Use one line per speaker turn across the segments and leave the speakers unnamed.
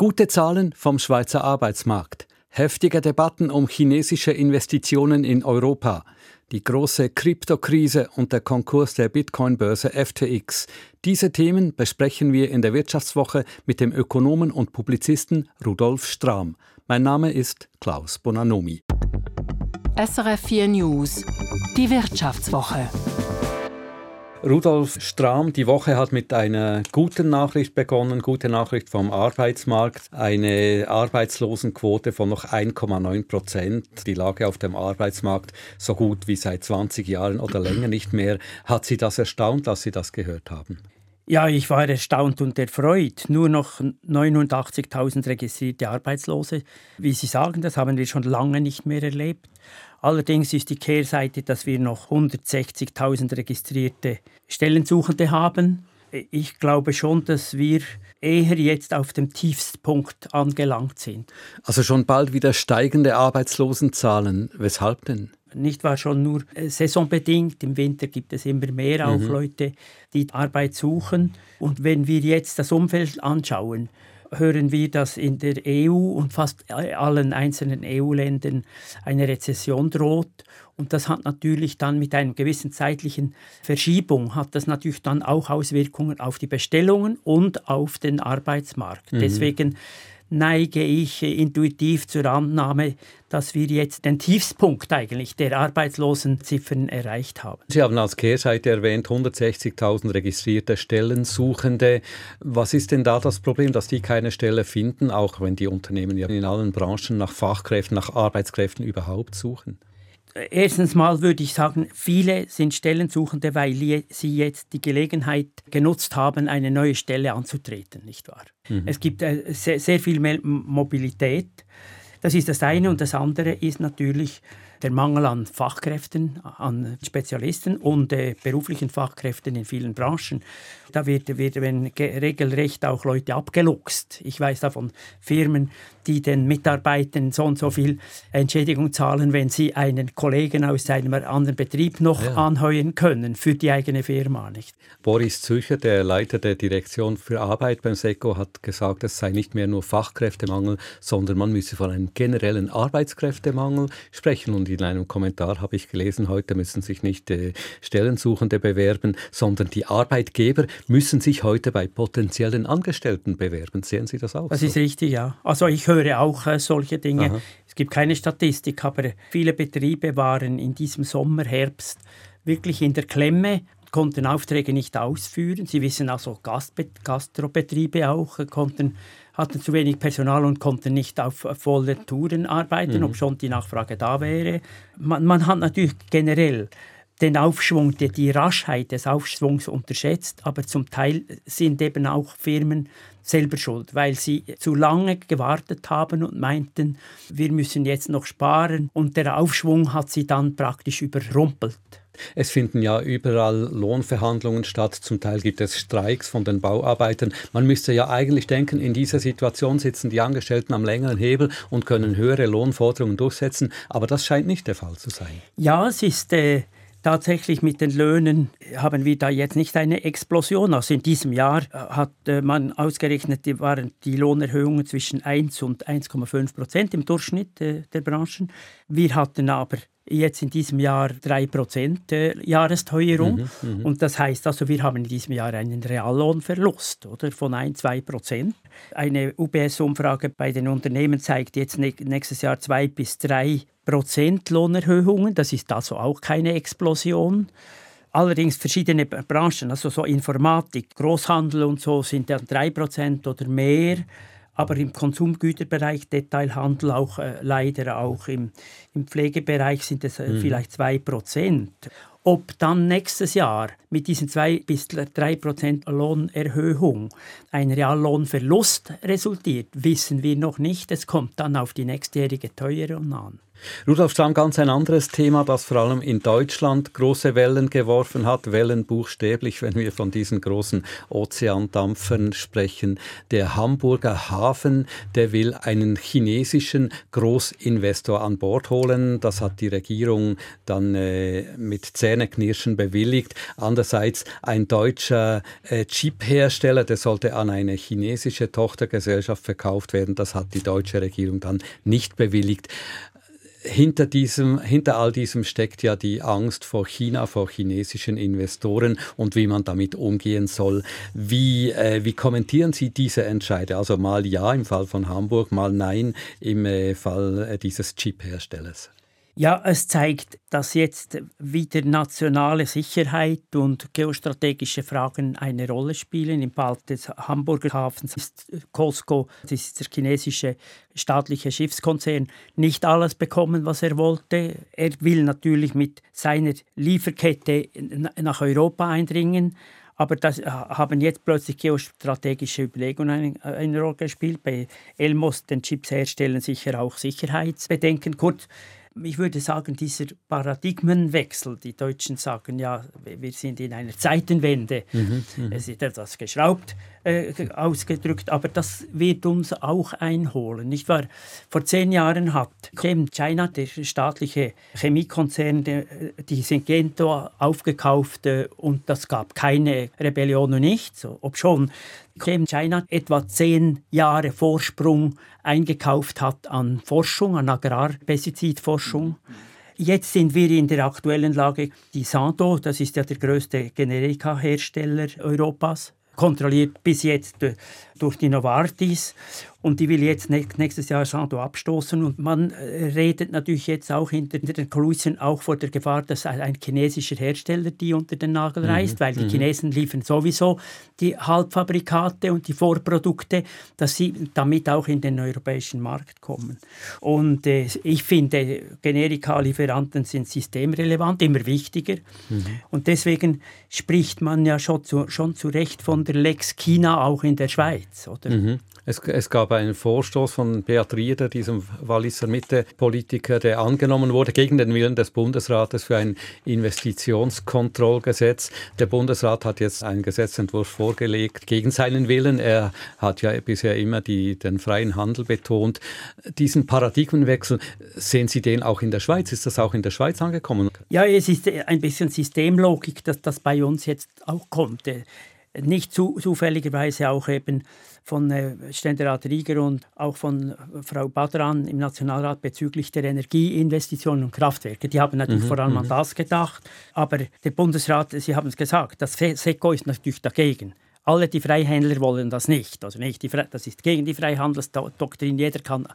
Gute Zahlen vom Schweizer Arbeitsmarkt. Heftige Debatten um chinesische Investitionen in Europa. Die große Kryptokrise und der Konkurs der Bitcoin-Börse FTX. Diese Themen besprechen wir in der Wirtschaftswoche mit dem Ökonomen und Publizisten Rudolf Strahm. Mein Name ist Klaus Bonanomi.
SRF 4 News. Die Wirtschaftswoche.
Rudolf Strahm, die Woche hat mit einer guten Nachricht begonnen, gute Nachricht vom Arbeitsmarkt, eine Arbeitslosenquote von noch 1,9 Prozent. Die Lage auf dem Arbeitsmarkt so gut wie seit 20 Jahren oder länger nicht mehr. Hat Sie das erstaunt, dass Sie das gehört haben?
Ja, ich war erstaunt und erfreut. Nur noch 89.000 registrierte Arbeitslose. Wie Sie sagen, das haben wir schon lange nicht mehr erlebt. Allerdings ist die Kehrseite, dass wir noch 160.000 registrierte Stellensuchende haben. Ich glaube schon, dass wir eher jetzt auf dem Tiefstpunkt angelangt sind.
Also schon bald wieder steigende Arbeitslosenzahlen. Weshalb denn?
Nicht wahr schon nur äh, saisonbedingt. Im Winter gibt es immer mehr auch mhm. Leute, die Arbeit suchen. Und wenn wir jetzt das Umfeld anschauen, hören wir, dass in der EU und fast allen einzelnen EU-Ländern eine Rezession droht. Und das hat natürlich dann mit einer gewissen zeitlichen Verschiebung, hat das natürlich dann auch Auswirkungen auf die Bestellungen und auf den Arbeitsmarkt. Mhm. Deswegen neige ich intuitiv zur Annahme, dass wir jetzt den Tiefspunkt eigentlich der Arbeitslosenziffern erreicht haben.
Sie haben als Kehrseite erwähnt 160.000 registrierte Stellensuchende. Was ist denn da das Problem, dass die keine Stelle finden, auch wenn die Unternehmen ja in allen Branchen nach Fachkräften, nach Arbeitskräften überhaupt suchen?
Erstens mal würde ich sagen, viele sind Stellensuchende, weil sie jetzt die Gelegenheit genutzt haben, eine neue Stelle anzutreten, nicht wahr? Mhm. Es gibt äh, sehr, sehr viel mehr Mobilität. Das ist das eine. Und das andere ist natürlich der Mangel an Fachkräften, an Spezialisten und äh, beruflichen Fachkräften in vielen Branchen. Da wird, wird werden regelrecht auch Leute abgeluchst. Ich weiß da von Firmen, die den Mitarbeitern so und so viel Entschädigung zahlen, wenn sie einen Kollegen aus einem anderen Betrieb noch ja. anheuern können für die eigene Firma. Nicht?
Boris Zücher, der Leiter der Direktion für Arbeit beim SECO, hat gesagt, es sei nicht mehr nur Fachkräftemangel, sondern man müsse von einem generellen Arbeitskräftemangel sprechen. Und in einem Kommentar habe ich gelesen, heute müssen sich nicht äh, Stellensuchende bewerben, sondern die Arbeitgeber müssen sich heute bei potenziellen Angestellten bewerben. Sehen Sie das auch?
Das so? ist richtig, ja. Also ich höre auch äh, solche Dinge. Aha. Es gibt keine Statistik, aber viele Betriebe waren in diesem Sommer, Herbst wirklich in der Klemme, konnten Aufträge nicht ausführen. Sie wissen also Gastbe Gastrobetriebe auch, äh, konnten hatten zu wenig Personal und konnten nicht auf vollen Touren arbeiten, mhm. obschon die Nachfrage da wäre. Man, man hat natürlich generell den Aufschwung, die, die Raschheit des Aufschwungs unterschätzt, aber zum Teil sind eben auch Firmen selber schuld, weil sie zu lange gewartet haben und meinten, wir müssen jetzt noch sparen und der Aufschwung hat sie dann praktisch überrumpelt.
Es finden ja überall Lohnverhandlungen statt, zum Teil gibt es Streiks von den Bauarbeitern. Man müsste ja eigentlich denken, in dieser Situation sitzen die Angestellten am längeren Hebel und können höhere Lohnforderungen durchsetzen, aber das scheint nicht der Fall zu sein.
Ja, es ist äh, Tatsächlich mit den Löhnen haben wir da jetzt nicht eine Explosion. Also in diesem Jahr äh, hat äh, man ausgerechnet, waren die Lohnerhöhungen zwischen 1 und 1,5 Prozent im Durchschnitt äh, der Branchen. Wir hatten aber jetzt in diesem Jahr 3% Jahresteuerung. Mhm, mhm, und das heißt also, wir haben in diesem Jahr einen Reallohnverlust oder, von 1, 2%. Eine UBS-Umfrage bei den Unternehmen zeigt jetzt nächstes Jahr 2 bis 3 Prozent Lohnerhöhungen. Das ist also auch keine Explosion. Allerdings verschiedene Branchen, also so Informatik, Großhandel und so, sind dann 3% oder mehr aber im Konsumgüterbereich, Detailhandel auch äh, leider auch im, im, Pflegebereich sind es äh, mhm. vielleicht 2%. Ob dann nächstes Jahr mit diesen 2 bis 3 Prozent Lohnerhöhung ein Reallohnverlust resultiert, wissen wir noch nicht. Es kommt dann auf die nächstjährige Teuerung an.
Rudolf Stamm, ganz ein anderes Thema, das vor allem in Deutschland große Wellen geworfen hat, Wellen buchstäblich, wenn wir von diesen großen Ozeandampfern sprechen. Der Hamburger Hafen, der will einen chinesischen Großinvestor an Bord holen. Das hat die Regierung dann äh, mit Zähneknirschen bewilligt. Andererseits ein deutscher äh, Chiphersteller, der sollte an eine chinesische Tochtergesellschaft verkauft werden. Das hat die deutsche Regierung dann nicht bewilligt hinter, diesem, hinter all diesem steckt ja die Angst vor China, vor chinesischen Investoren und wie man damit umgehen soll. Wie, äh, wie kommentieren Sie diese Entscheide? Also mal ja im Fall von Hamburg, mal nein im äh, Fall äh, dieses Chip-Herstellers.
Ja, es zeigt, dass jetzt wieder nationale Sicherheit und geostrategische Fragen eine Rolle spielen. Im Fall des Hamburger Hafens ist COSCO, das ist der chinesische staatliche Schiffskonzern, nicht alles bekommen, was er wollte. Er will natürlich mit seiner Lieferkette nach Europa eindringen. Aber das haben jetzt plötzlich geostrategische Überlegungen eine, eine Rolle gespielt. Bei Elmos, den Chips herstellen, sicher auch Sicherheitsbedenken. Kurz, ich würde sagen, dieser Paradigmenwechsel, die Deutschen sagen ja, wir sind in einer Zeitenwende, mhm, mhm. es ist etwas geschraubt äh, ausgedrückt, aber das wird uns auch einholen. Nicht wahr? Vor zehn Jahren hat Chem China, der staatliche Chemiekonzern, der, die Syngenta aufgekauft äh, und das gab keine Rebellion und nichts, obschon Chem China etwa zehn Jahre Vorsprung eingekauft hat an Forschung, an Agrarpestizidforschung. Jetzt sind wir in der aktuellen Lage, die Santo, das ist ja der größte Generika-Hersteller Europas, kontrolliert bis jetzt durch die Novartis und die will jetzt nächstes Jahr Santo abstoßen und man äh, redet natürlich jetzt auch hinter den Kulissen auch vor der Gefahr, dass ein chinesischer Hersteller die unter den Nagel mhm, reißt, mhm. weil die mhm. Chinesen liefern sowieso die Halbfabrikate und die Vorprodukte, dass sie damit auch in den europäischen Markt kommen. Und äh, ich finde, Generika-Lieferanten sind systemrelevant, immer wichtiger mhm. und deswegen spricht man ja schon zu, schon zu Recht von der Lex China auch in der Schweiz, oder?
Mhm. Es, es, gab einen Vorstoß von Beat Rieder, diesem Walliser Mitte-Politiker, der angenommen wurde gegen den Willen des Bundesrates für ein Investitionskontrollgesetz. Der Bundesrat hat jetzt einen Gesetzentwurf vorgelegt gegen seinen Willen. Er hat ja bisher immer die, den freien Handel betont. Diesen Paradigmenwechsel, sehen Sie den auch in der Schweiz? Ist das auch in der Schweiz angekommen?
Ja, es ist ein bisschen Systemlogik, dass das bei uns jetzt auch kommt nicht zu, zufälligerweise auch eben von äh, Ständerat Rieger und auch von Frau Badran im Nationalrat bezüglich der Energieinvestitionen und Kraftwerke. Die haben natürlich mhm, vor allem an mhm. das gedacht, aber der Bundesrat, Sie haben es gesagt, das SECO ist natürlich dagegen. Alle die Freihändler wollen das nicht. Also nicht die das ist gegen die Freihandelsdoktrin. Jeder kann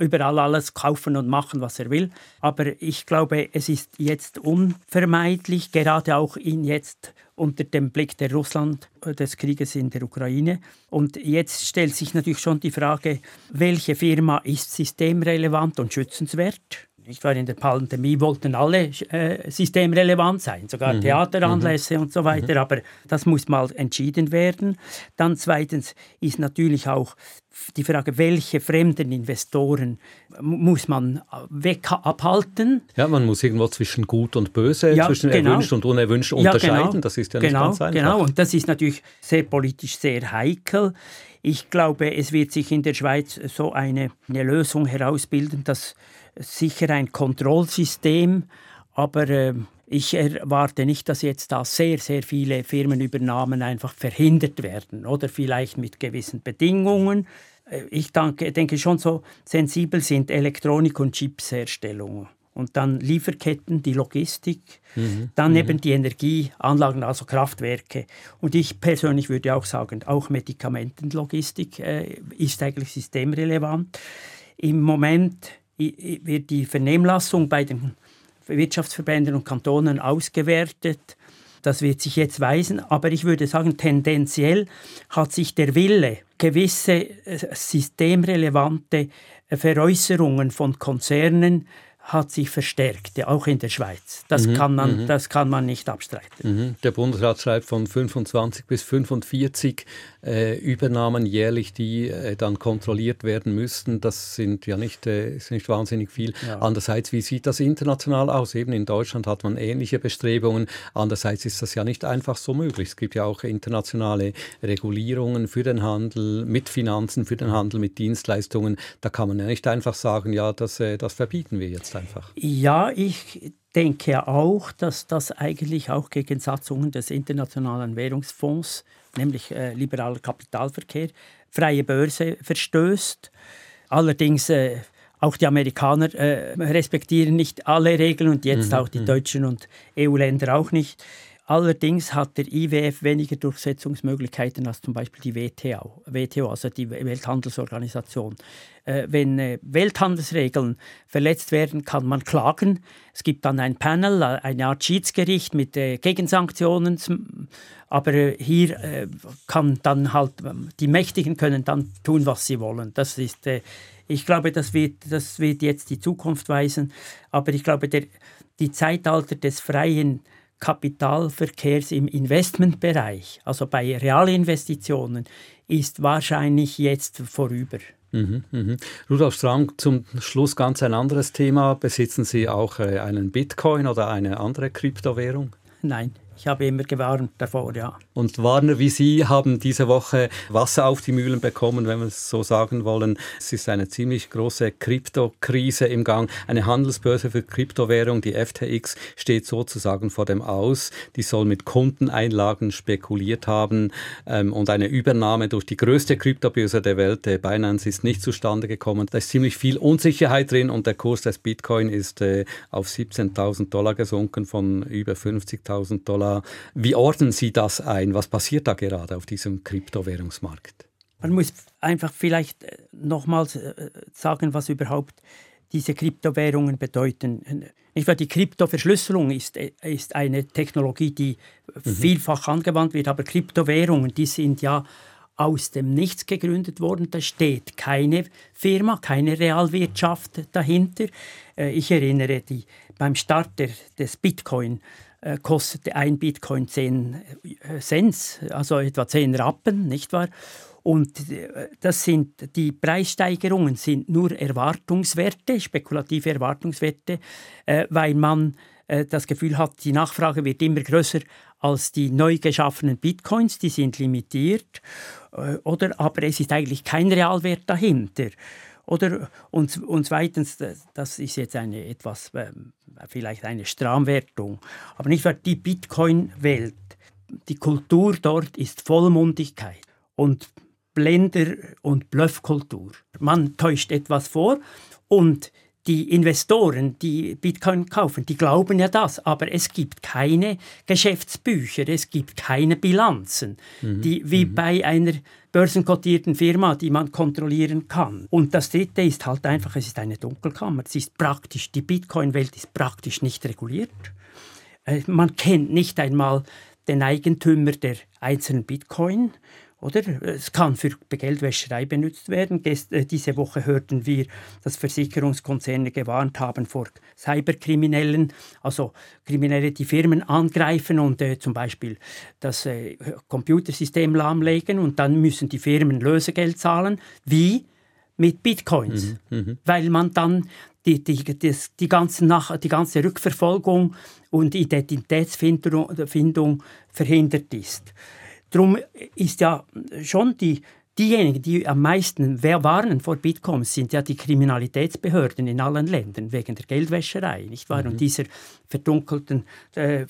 überall alles kaufen und machen, was er will. Aber ich glaube, es ist jetzt unvermeidlich, gerade auch in jetzt unter dem Blick der Russland äh, des Krieges in der Ukraine. Und jetzt stellt sich natürlich schon die Frage, welche Firma ist systemrelevant und schützenswert? Ich war in der Pandemie wollten alle äh, systemrelevant sein, sogar mhm. Theateranlässe mhm. und so weiter, mhm. aber das muss mal entschieden werden. Dann zweitens ist natürlich auch die Frage, welche fremden Investoren muss man weg abhalten?
Ja, man muss irgendwo zwischen gut und böse, ja, zwischen genau. erwünscht und unerwünscht unterscheiden. Ja, genau. Das ist ja nicht
genau,
ganz einfach.
Genau, und das ist natürlich sehr politisch sehr heikel. Ich glaube, es wird sich in der Schweiz so eine, eine Lösung herausbilden, dass sicher ein Kontrollsystem, aber äh, ich erwarte nicht, dass jetzt da sehr, sehr viele Firmenübernahmen einfach verhindert werden oder vielleicht mit gewissen Bedingungen. Äh, ich denke, denke schon so sensibel sind Elektronik- und Chipsherstellung. Und dann Lieferketten, die Logistik, mhm. dann mhm. eben die Energieanlagen, also Kraftwerke. Und ich persönlich würde auch sagen, auch Medikamentenlogistik äh, ist eigentlich systemrelevant. Im Moment wird die Vernehmlassung bei den Wirtschaftsverbänden und Kantonen ausgewertet. Das wird sich jetzt weisen, aber ich würde sagen, tendenziell hat sich der Wille, gewisse äh, systemrelevante Veräußerungen von Konzernen hat sich verstärkt, auch in der Schweiz. Das, mhm, kann, man, mhm. das kann man nicht abstreiten.
Mhm. Der Bundesrat schreibt von 25 bis 45 äh, Übernahmen jährlich, die äh, dann kontrolliert werden müssten. Das sind ja nicht, äh, ist nicht wahnsinnig viel. Ja. Andererseits, wie sieht das international aus? Eben in Deutschland hat man ähnliche Bestrebungen. Andererseits ist das ja nicht einfach so möglich. Es gibt ja auch internationale Regulierungen für den Handel mit Finanzen, für den Handel mit Dienstleistungen. Da kann man ja nicht einfach sagen, ja, das, äh, das verbieten wir jetzt einfach.
Ja, ich denke auch, dass das eigentlich auch gegen Satzungen des Internationalen Währungsfonds, nämlich äh, liberaler Kapitalverkehr, freie Börse verstößt. Allerdings äh, auch die Amerikaner äh, respektieren nicht alle Regeln und jetzt mhm. auch die mhm. Deutschen und EU-Länder auch nicht. Allerdings hat der IWF weniger Durchsetzungsmöglichkeiten als zum Beispiel die WTO, WTO also die Welthandelsorganisation. Äh, wenn äh, Welthandelsregeln verletzt werden, kann man klagen. Es gibt dann ein Panel, äh, eine Art Schiedsgericht mit äh, Gegensanktionen. Aber äh, hier äh, kann dann halt die Mächtigen können dann tun, was sie wollen. Das ist ich glaube, das wird, das wird jetzt die Zukunft weisen. Aber ich glaube, der, die Zeitalter des freien Kapitalverkehrs im Investmentbereich, also bei Realinvestitionen, ist wahrscheinlich jetzt vorüber.
Mhm, mhm. Rudolf Strang, zum Schluss ganz ein anderes Thema. Besitzen Sie auch äh, einen Bitcoin oder eine andere Kryptowährung?
Nein. Ich habe immer gewarnt davor, ja.
Und Warner wie Sie haben diese Woche Wasser auf die Mühlen bekommen, wenn wir es so sagen wollen. Es ist eine ziemlich große Kryptokrise im Gang. Eine Handelsbörse für Kryptowährung, die FTX, steht sozusagen vor dem Aus. Die soll mit Kundeneinlagen spekuliert haben ähm, und eine Übernahme durch die größte Kryptobörse der Welt, der Binance, ist nicht zustande gekommen. Da ist ziemlich viel Unsicherheit drin und der Kurs des Bitcoin ist äh, auf 17.000 Dollar gesunken von über 50.000 Dollar wie ordnen Sie das ein? Was passiert da gerade auf diesem Kryptowährungsmarkt?
Man muss einfach vielleicht äh, nochmals äh, sagen, was überhaupt diese Kryptowährungen bedeuten. Die Kryptoverschlüsselung ist, äh, ist eine Technologie, die mhm. vielfach angewandt wird, aber Kryptowährungen, die sind ja aus dem Nichts gegründet worden. Da steht keine Firma, keine Realwirtschaft dahinter. Ich erinnere die, beim Start der, des Bitcoin kostete ein Bitcoin 10 äh, Cent, also etwa 10 Rappen, nicht wahr? Und äh, das sind, die Preissteigerungen sind nur Erwartungswerte, spekulative Erwartungswerte, weil man das Gefühl hat, die Nachfrage wird immer größer als die neu geschaffenen Bitcoins, die sind limitiert, oder, aber es ist eigentlich kein Realwert dahinter. Oder, und, und zweitens, das ist jetzt eine etwas, ähm, vielleicht eine Stramwertung, aber nicht die Bitcoin-Welt, die Kultur dort ist Vollmundigkeit und Blender- und Bluffkultur. Man täuscht etwas vor und die Investoren, die Bitcoin kaufen, die glauben ja das, aber es gibt keine Geschäftsbücher, es gibt keine Bilanzen, mhm. die, wie mhm. bei einer börsenkotierten Firma, die man kontrollieren kann. Und das Dritte ist halt einfach, es ist eine Dunkelkammer. Es ist praktisch, die Bitcoin-Welt ist praktisch nicht reguliert. Äh, man kennt nicht einmal den Eigentümer der einzelnen Bitcoin. Oder? Es kann für Geldwäscherei benutzt werden. Äh, diese Woche hörten wir, dass Versicherungskonzerne gewarnt haben vor Cyberkriminellen, also Kriminelle, die Firmen angreifen und äh, zum Beispiel das äh, Computersystem lahmlegen und dann müssen die Firmen Lösegeld zahlen. Wie? Mit Bitcoins. Mhm, mh. Weil man dann die, die, die, die, ganze Nach die ganze Rückverfolgung und Identitätsfindung verhindert ist. Darum ist ja schon die, diejenigen, die am meisten warnen vor Bitcoin, sind ja die Kriminalitätsbehörden in allen Ländern wegen der Geldwäscherei, nicht wahr? Mhm. Und dieser verdunkelten äh,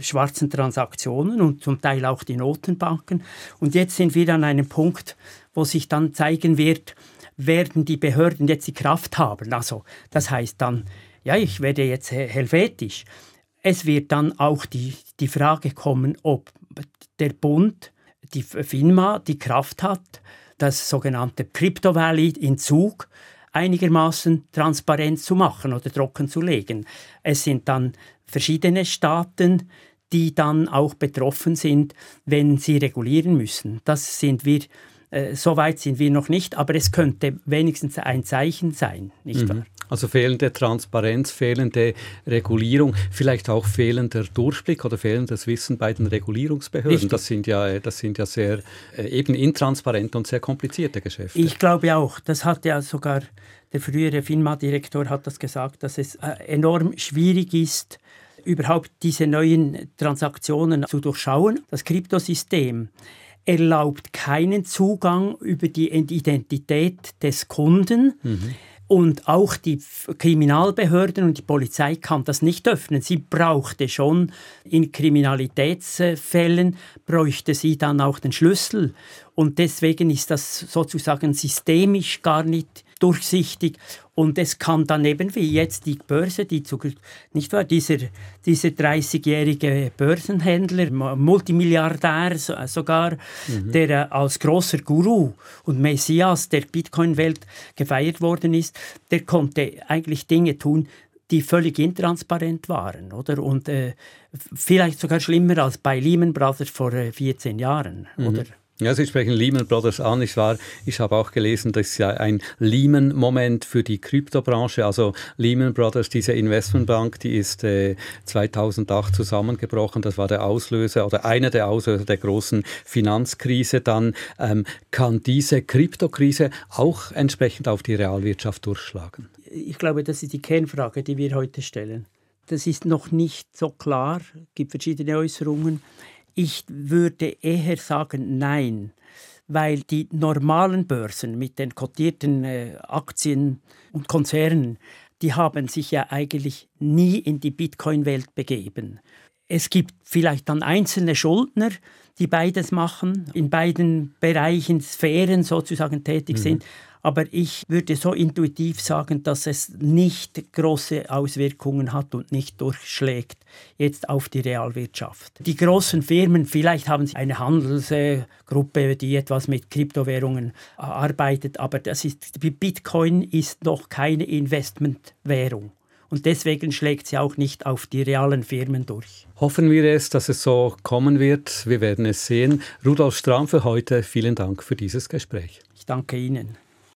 schwarzen Transaktionen und zum Teil auch die Notenbanken. Und jetzt sind wir an einem Punkt, wo sich dann zeigen wird, werden die Behörden jetzt die Kraft haben. Also das heißt dann, ja, ich werde jetzt helvetisch. Es wird dann auch die, die Frage kommen, ob der Bund, die FINMA, die Kraft hat, das sogenannte Crypto Valley in Zug einigermaßen transparent zu machen oder trocken zu legen. Es sind dann verschiedene Staaten, die dann auch betroffen sind, wenn sie regulieren müssen. Das sind wir äh, so weit sind wir noch nicht, aber es könnte wenigstens ein Zeichen sein, nicht mhm. wahr?
Also fehlende Transparenz, fehlende Regulierung, vielleicht auch fehlender Durchblick oder fehlendes Wissen bei den Regulierungsbehörden. Das sind ja, das sind ja sehr äh, eben intransparente und sehr komplizierte Geschäfte.
Ich glaube auch. Das hat ja sogar der frühere FINMA-Direktor hat das gesagt, dass es äh, enorm schwierig ist, überhaupt diese neuen Transaktionen zu durchschauen. Das Kryptosystem erlaubt keinen Zugang über die Identität des Kunden. Mhm. Und auch die Kriminalbehörden und die Polizei kann das nicht öffnen. Sie brauchte schon in Kriminalitätsfällen, bräuchte sie dann auch den Schlüssel. Und deswegen ist das sozusagen systemisch gar nicht durchsichtig. Und es kann dann eben wie jetzt die Börse, die zu, nicht wahr, dieser, dieser 30-jährige Börsenhändler, Multimilliardär sogar, mhm. der äh, als großer Guru und Messias der Bitcoin-Welt gefeiert worden ist, der konnte eigentlich Dinge tun, die völlig intransparent waren, oder? Und äh, vielleicht sogar schlimmer als bei Lehman Brothers vor äh, 14 Jahren, mhm. oder?
Ja, Sie sprechen Lehman Brothers an. Ich, war, ich habe auch gelesen, das ist ja ein Lehman-Moment für die Kryptobranche. Also Lehman Brothers, diese Investmentbank, die ist äh, 2008 zusammengebrochen. Das war der Auslöser oder einer der Auslöser der großen Finanzkrise. Dann ähm, kann diese Kryptokrise auch entsprechend auf die Realwirtschaft durchschlagen.
Ich glaube, das ist die Kernfrage, die wir heute stellen. Das ist noch nicht so klar. Es gibt verschiedene Äußerungen. Ich würde eher sagen nein, weil die normalen Börsen mit den kotierten äh, Aktien und Konzernen, die haben sich ja eigentlich nie in die Bitcoin-Welt begeben. Es gibt vielleicht dann einzelne Schuldner, die beides machen, in beiden Bereichen, Sphären sozusagen tätig mhm. sind. Aber ich würde so intuitiv sagen, dass es nicht große Auswirkungen hat und nicht durchschlägt jetzt auf die Realwirtschaft. Die großen Firmen, vielleicht haben sie eine Handelsgruppe, die etwas mit Kryptowährungen arbeitet, aber das ist, Bitcoin ist noch keine Investmentwährung. Und deswegen schlägt sie auch nicht auf die realen Firmen durch.
Hoffen wir es, dass es so kommen wird. Wir werden es sehen. Rudolf Strahm für heute, vielen Dank für dieses Gespräch.
Ich danke Ihnen.